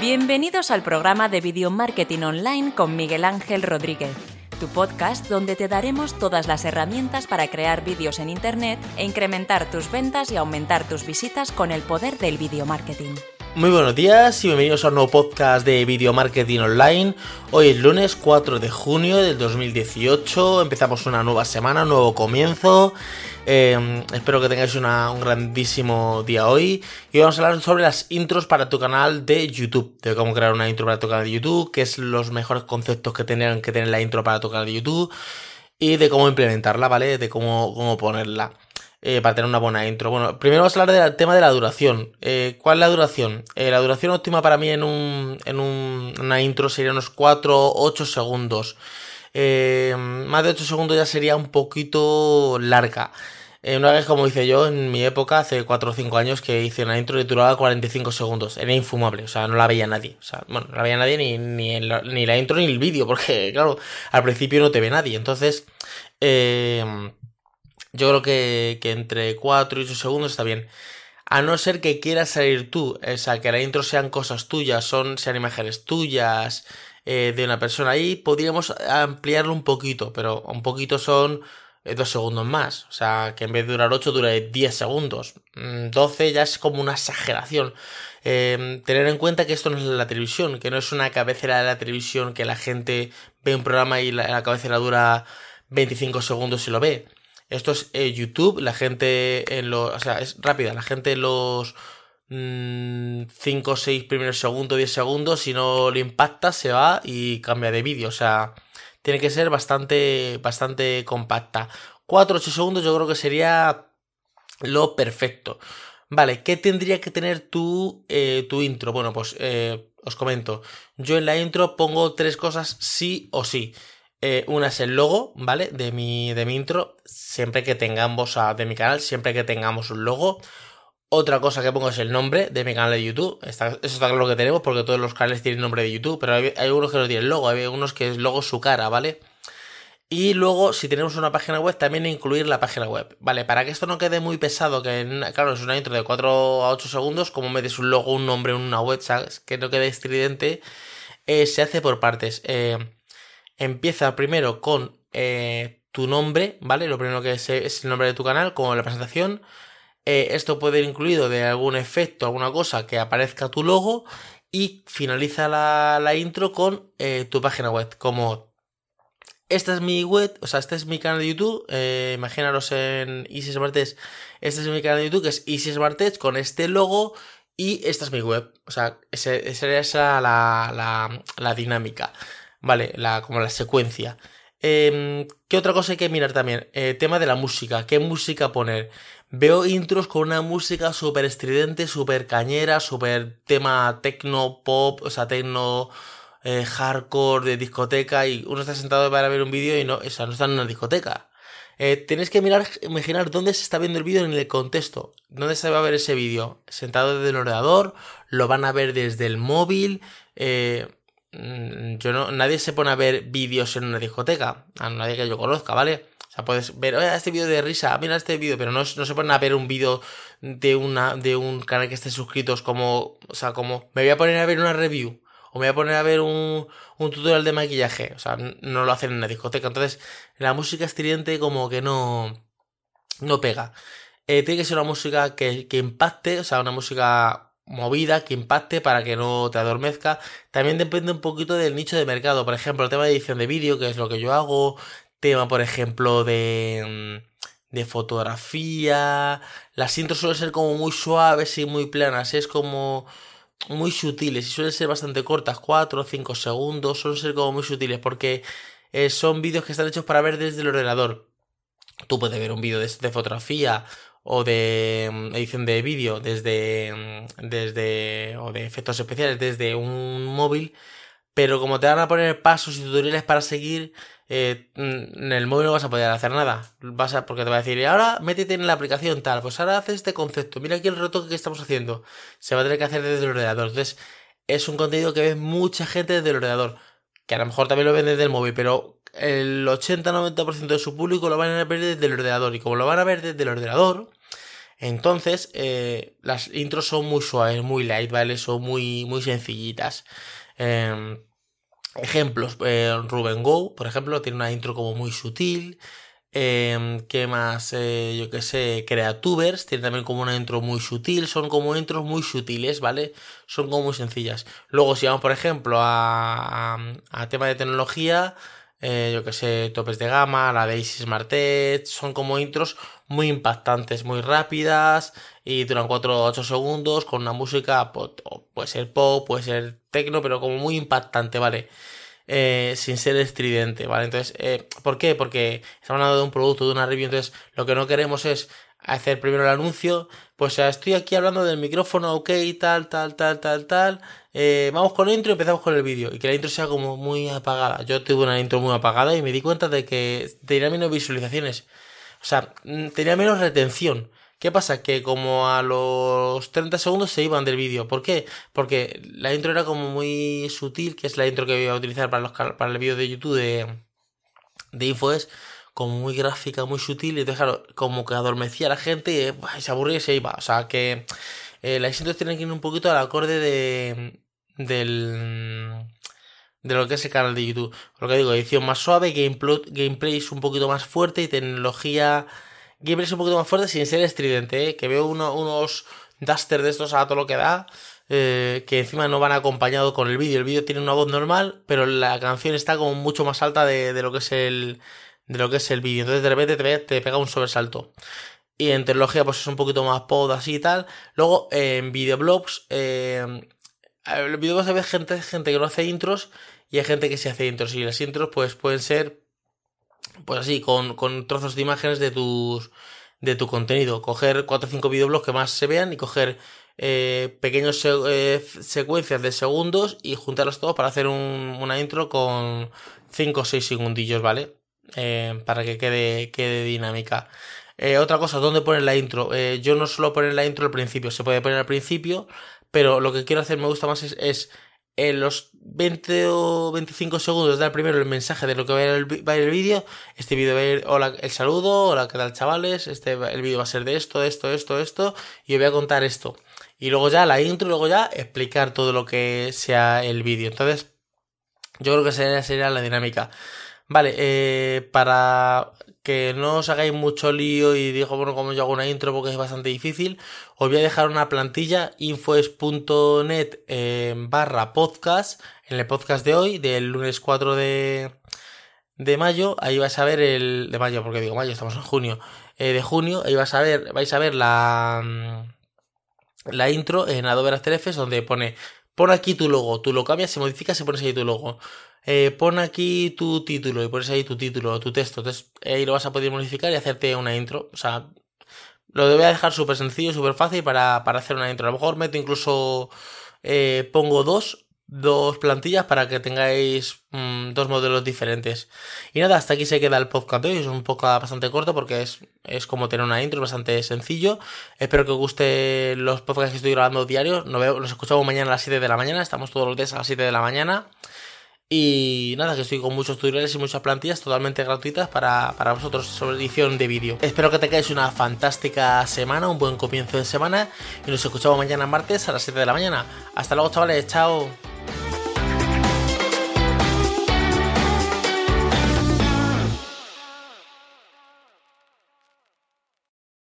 Bienvenidos al programa de Video Marketing Online con Miguel Ángel Rodríguez, tu podcast donde te daremos todas las herramientas para crear vídeos en Internet e incrementar tus ventas y aumentar tus visitas con el poder del video marketing. Muy buenos días y bienvenidos a un nuevo podcast de Video Marketing Online. Hoy es lunes 4 de junio del 2018, empezamos una nueva semana, un nuevo comienzo. Eh, espero que tengáis un grandísimo día hoy. Y vamos a hablar sobre las intros para tu canal de YouTube. De cómo crear una intro para tu canal de YouTube, qué es los mejores conceptos que tenían que tener la intro para tu canal de YouTube. Y de cómo implementarla, ¿vale? De cómo, cómo ponerla. Eh, para tener una buena intro. Bueno, primero vamos a hablar del tema de la duración. Eh, ¿Cuál es la duración? Eh, la duración óptima para mí en, un, en un, una intro sería unos 4-8 segundos. más de 8 segundos ya sería un poquito larga. una vez, como hice yo en mi época, hace 4 o 5 años, que hice una intro que duraba 45 segundos. Era infumable, o sea, no la veía nadie. O sea, bueno, no la veía nadie ni, ni, la, ni la intro ni el vídeo, porque, claro, al principio no te ve nadie. Entonces, eh yo creo que, entre 4 y 8 segundos está bien. A no ser que quieras salir tú, o sea, que la intro sean cosas tuyas, son, sean imágenes tuyas eh, de una persona ahí, podríamos ampliarlo un poquito, pero un poquito son 2 eh, segundos más. O sea, que en vez de durar 8 dure 10 segundos. 12 mm, ya es como una exageración. Em, tener en cuenta que esto no es la televisión, que no es una cabecera de la televisión que la gente ve un programa y la, la cabecera dura 25 segundos y lo ve. Esto es eh, YouTube, la gente en los... O sea, es rápida, la gente en los 5 o 6 primeros segundos, 10 segundos, si no le impacta, se va y cambia de vídeo. O sea, tiene que ser bastante, bastante compacta. 4 8 segundos yo creo que sería lo perfecto. Vale, ¿qué tendría que tener tu, eh, tu intro? Bueno, pues eh, os comento. Yo en la intro pongo tres cosas sí o sí. Eh, una es el logo, ¿vale? De mi, de mi intro. Siempre que tengamos, de mi canal, siempre que tengamos un logo. Otra cosa que pongo es el nombre de mi canal de YouTube. eso está claro que tenemos porque todos los canales tienen nombre de YouTube, pero hay, hay unos que no tienen logo, hay algunos que es logo su cara, ¿vale? Y luego, si tenemos una página web, también incluir la página web. Vale, para que esto no quede muy pesado, que claro, es una intro de 4 a 8 segundos, como metes un logo, un nombre en una web, ¿sabes? Que no quede estridente, eh, se hace por partes. Eh, empieza primero con eh, tu nombre, ¿vale? Lo primero que es, el nombre de tu canal, como la presentación. Eh, esto puede ir incluido de algún efecto, alguna cosa que aparezca tu logo. Y finaliza la, la intro con eh, tu página web, como esta es mi web, o sea, este es mi canal de YouTube. Eh, imaginaros en Easy Smart Este es mi canal de YouTube, que es Easy Smart con este logo. Y esta es mi web. O sea, esa sería esa la, la dinámica. Vale, la, como la secuencia. Em, ¿Qué otra cosa hay que mirar también? Eh, tema de la música. ¿Qué música poner? Veo intros con una música súper estridente, súper cañera, súper tema tecno pop, o sea, tecno eh, hardcore de discoteca y uno está sentado para ver un vídeo y no, o sea, no está en una discoteca. Eh, tenéis que mirar, imaginar dónde se está viendo el vídeo en el contexto. ¿Dónde se va a ver ese vídeo? Sentado desde el ordenador, lo van a ver desde el móvil. Eh, yo no, nadie se pone a ver vídeos en una discoteca, a nadie que yo conozca, ¿vale? O sea, puedes ver, oye, este vídeo de risa, mira este vídeo, pero no, no se ponen a ver un vídeo de una, de un canal que esté suscritos como, o sea, como, me voy a poner a ver una review, o me voy a poner a ver un, un tutorial de maquillaje, o sea, no lo hacen en una discoteca, entonces, la música estridente como que no, no pega. Eh, tiene que ser una música que, que impacte, o sea, una música movida que impacte para que no te adormezca. También depende un poquito del nicho de mercado. Por ejemplo, el tema de edición de vídeo, que es lo que yo hago. Tema, por ejemplo, de, mm, de fotografía. Las intros suelen ser como muy suaves y muy planas. Es como muy sutiles y suelen ser bastante cortas, 4 o 5 segundos. Suelen ser como muy sutiles porque eh, son vídeos que están hechos para ver desde el ordenador. Tú puedes ver un vídeo de, de fotografía o de mm, edición de vídeo desde, mm, desde, o de efectos especiales desde un móvil, pero como te van a poner pasos y tutoriales para seguir, eh, mm, en el móvil no vas a poder hacer nada. Vas a, porque te va a decir, ahora métete en la aplicación tal, pues ahora haces este concepto, mira aquí el retoque que estamos haciendo. Se va a tener que hacer desde el ordenador. Entonces, es un contenido que ve mucha gente desde el ordenador. Que a lo mejor también lo ven desde el móvil, pero el 80-90% de su público lo van a ver desde el ordenador. Y como lo van a ver desde el ordenador, Entonces, eh, las intros son muy suaves, muy light, ¿vale? Son muy, muy sencillitas. Em, ejemplos, eh, Ruben Go, por ejemplo, tiene una intro como muy sutil. Eh, ¿Qué más? Eh, yo que sé, Creatubers tiene también como una intro muy sutil. Son como intros muy sutiles, ¿vale? Son como muy sencillas. Luego, si vamos, por ejemplo, a, a tema de tecnología, eh, yo que sé, topes de gama, la Daisy Smart Edge, son como intros muy impactantes, muy rápidas y duran 4 o 8 segundos con una música, pues, puede ser pop, puede ser techno, pero como muy impactante, ¿vale? Eh, sin ser estridente, ¿vale? Entonces, eh, ¿por qué? Porque estamos hablando de un producto, de una review, entonces lo que no queremos es hacer primero el anuncio, pues estoy aquí hablando del micrófono, ok, tal, tal, tal, tal, tal, eh, vamos con la intro y empezamos con el vídeo, y que la intro sea como muy apagada. Yo tuve una intro muy apagada y me di cuenta de que tenía menos visualizaciones, o sea, mm, tenía menos retención. ¿Qué pasa? Que como a los 30 segundos se iban del vídeo. ¿Por qué? Porque la intro era como muy sutil, que es la intro que voy a utilizar para, los, para el vídeo de YouTube de, de InfoES como muy gráfica, muy sutil, y entonces, como que adormecía a la gente y, se aburría y se iba. O sea que eh, las intros tienen que ir un poquito al acorde de. del. de lo que es el canal de YouTube. Lo que digo, edición más suave, gameplay, gameplay es un poquito más fuerte y tecnología. Gameplay es un poquito más fuerte sin ser estridente, ¿eh? que veo unos duster de estos a todo lo que da. Eh, que encima no van acompañado con el vídeo. El vídeo tiene una voz normal, pero la canción está como mucho más alta de, de lo que es el, de lo que es el vídeo. Entonces de repente te, pega un sobresalto. Y en tecnología pues es un poquito más pod así y tal. Luego en videoblogs, eh, en videoblogs hay gente, gente que no hace intros y hay gente que se hace intros. Y las intros pues pueden ser pues así, con, con trozos de imágenes de tus de tu contenido. Coger 4 o 5 videoblogs que más se vean y coger eh, pequeños eh, secuencias de segundos y juntarlos todos para hacer un, una intro con 5 o 6 segundillos, ¿vale? Eh, para que quede, quede dinámica. Eh, otra cosa, ¿dónde poner la intro? Eh, yo no suelo poner la intro al principio, se puede poner al principio, pero lo que quiero hacer, me gusta más, es, en los 20 o 25 segundos dar primero el mensaje de lo que va a ir el, vídeo. Este vídeo va a ir, hola, el saludo, hola, ¿qué tal chavales? Este, el vídeo va a ser de esto, esto, esto, esto, y os voy a contar esto. Y luego ya la intro, y luego ya explicar todo lo que sea el vídeo. Entonces, yo creo que sería, sería la dinámica. Vale, eh, para que no os hagáis mucho lío y digo, bueno, como yo hago una intro porque es bastante difícil, os voy a dejar una plantilla infoes.net eh, barra podcast en el podcast de hoy, del lunes 4 de, de mayo, ahí vais a ver el... de mayo, porque digo mayo, estamos en junio, eh, de junio, ahí vais a ver, vais a ver la... La intro en Adobe After Effects donde pone pon aquí tu logo, tú lo cambias, se modifica, se pones ahí tu logo eh, pon aquí tu título y pones ahí tu título, tu texto. Entonces ahí lo vas a poder modificar y hacerte una intro. O sea, lo voy a dejar súper sencillo, súper fácil para, para, hacer una intro. A lo mejor meto incluso, eh, pongo dos, dos plantillas para que tengáis mm, dos modelos diferentes. Y nada, hasta aquí se queda el podcast de hoy. Es un poco bastante corto porque es, es como tener una intro, bastante sencillo. Espero que os guste los podcasts que estoy grabando diarios. Nos, veo, nos escuchamos mañana a las 7 de la mañana. Estamos todos los días a las 7 de la mañana. Y nada, que estoy con muchos tutoriales y muchas plantillas totalmente gratuitas para, para vosotros sobre edición de vídeo. Espero que tengáis una fantástica semana, un buen comienzo de semana y nos escuchamos mañana martes a las 7 de la mañana. Hasta luego chavales, chao.